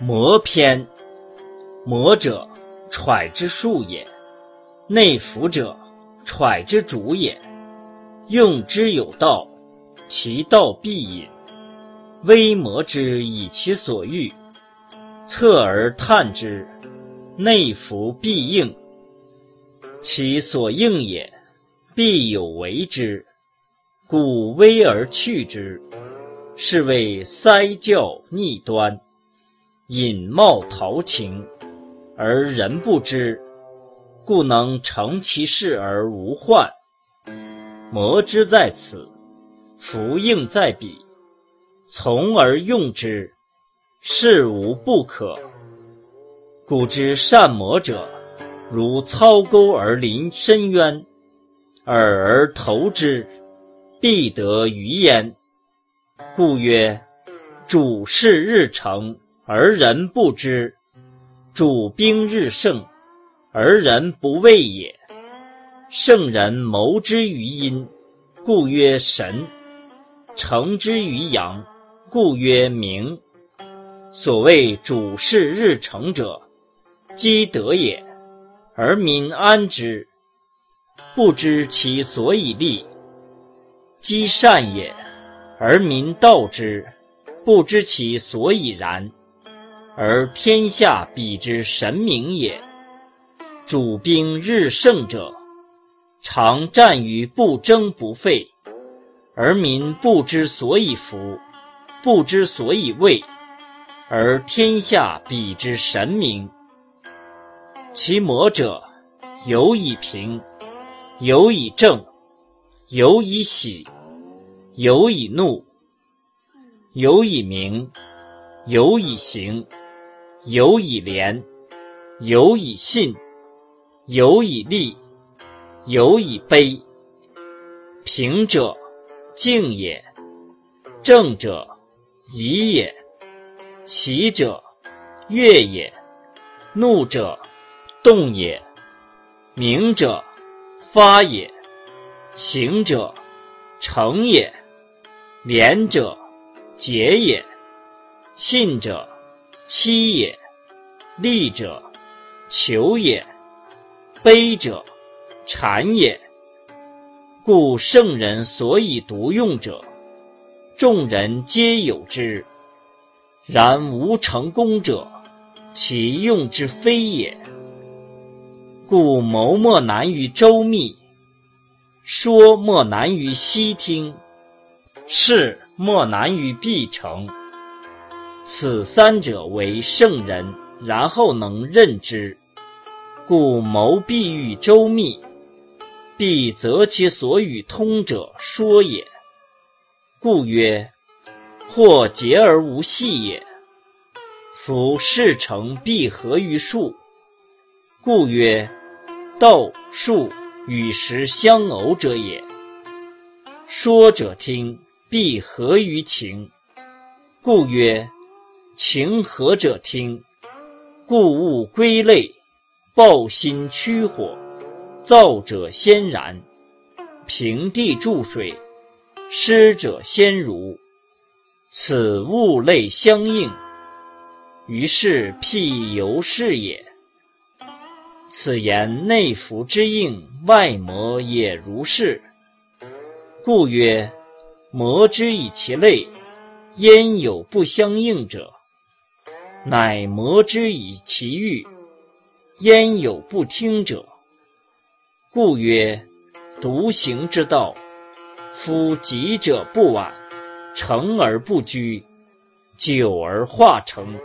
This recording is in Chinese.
魔篇，魔者，揣之术也；内服者，揣之主也。用之有道，其道必隐。微磨之以其所欲，侧而探之，内服必应。其所应也，必有为之。故微而去之，是谓塞教逆端。隐冒陶情，而人不知，故能成其事而无患。魔之在此，福应在彼。从而用之，事无不可。古之善魔者，如操钩而临深渊，饵而投之，必得鱼焉。故曰：主事日成而人不知，主兵日盛而人不畏也。圣人谋之于阴，故曰神；成之于阳。故曰明。所谓主事日成者，积德也，而民安之；不知其所以立。积善也，而民道之；不知其所以然，而天下比之神明也。主兵日盛者，常战于不争不废，而民不知所以服。不知所以畏，而天下比之神明。其魔者，有以平，有以正，有以喜，有以怒，有以明，有以行，有以廉，有以信，有以利，有以卑。平者，静也；正者，疑也，喜者悦也，怒者动也，明者发也，行者成也，廉者节也，信者欺也，利者求也，卑者谄也。故圣人所以独用者。众人皆有之，然无成功者，其用之非也。故谋莫难于周密，说莫难于悉听，事莫难于必成。此三者为圣人，然后能任之。故谋必欲周密，必择其所与通者说也。故曰：或结而无隙也。夫事成必合于术。故曰：道术与时相偶者也。说者听，必合于情。故曰：情合者听。故物归类，抱心驱火，燥者先燃，平地注水。师者先儒，此物类相应，于是辟由是也。此言内服之应，外魔也如是。故曰：魔之以其类，焉有不相应者？乃魔之以其欲，焉有不听者？故曰：独行之道。夫急者不晚，成而不居，久而化成。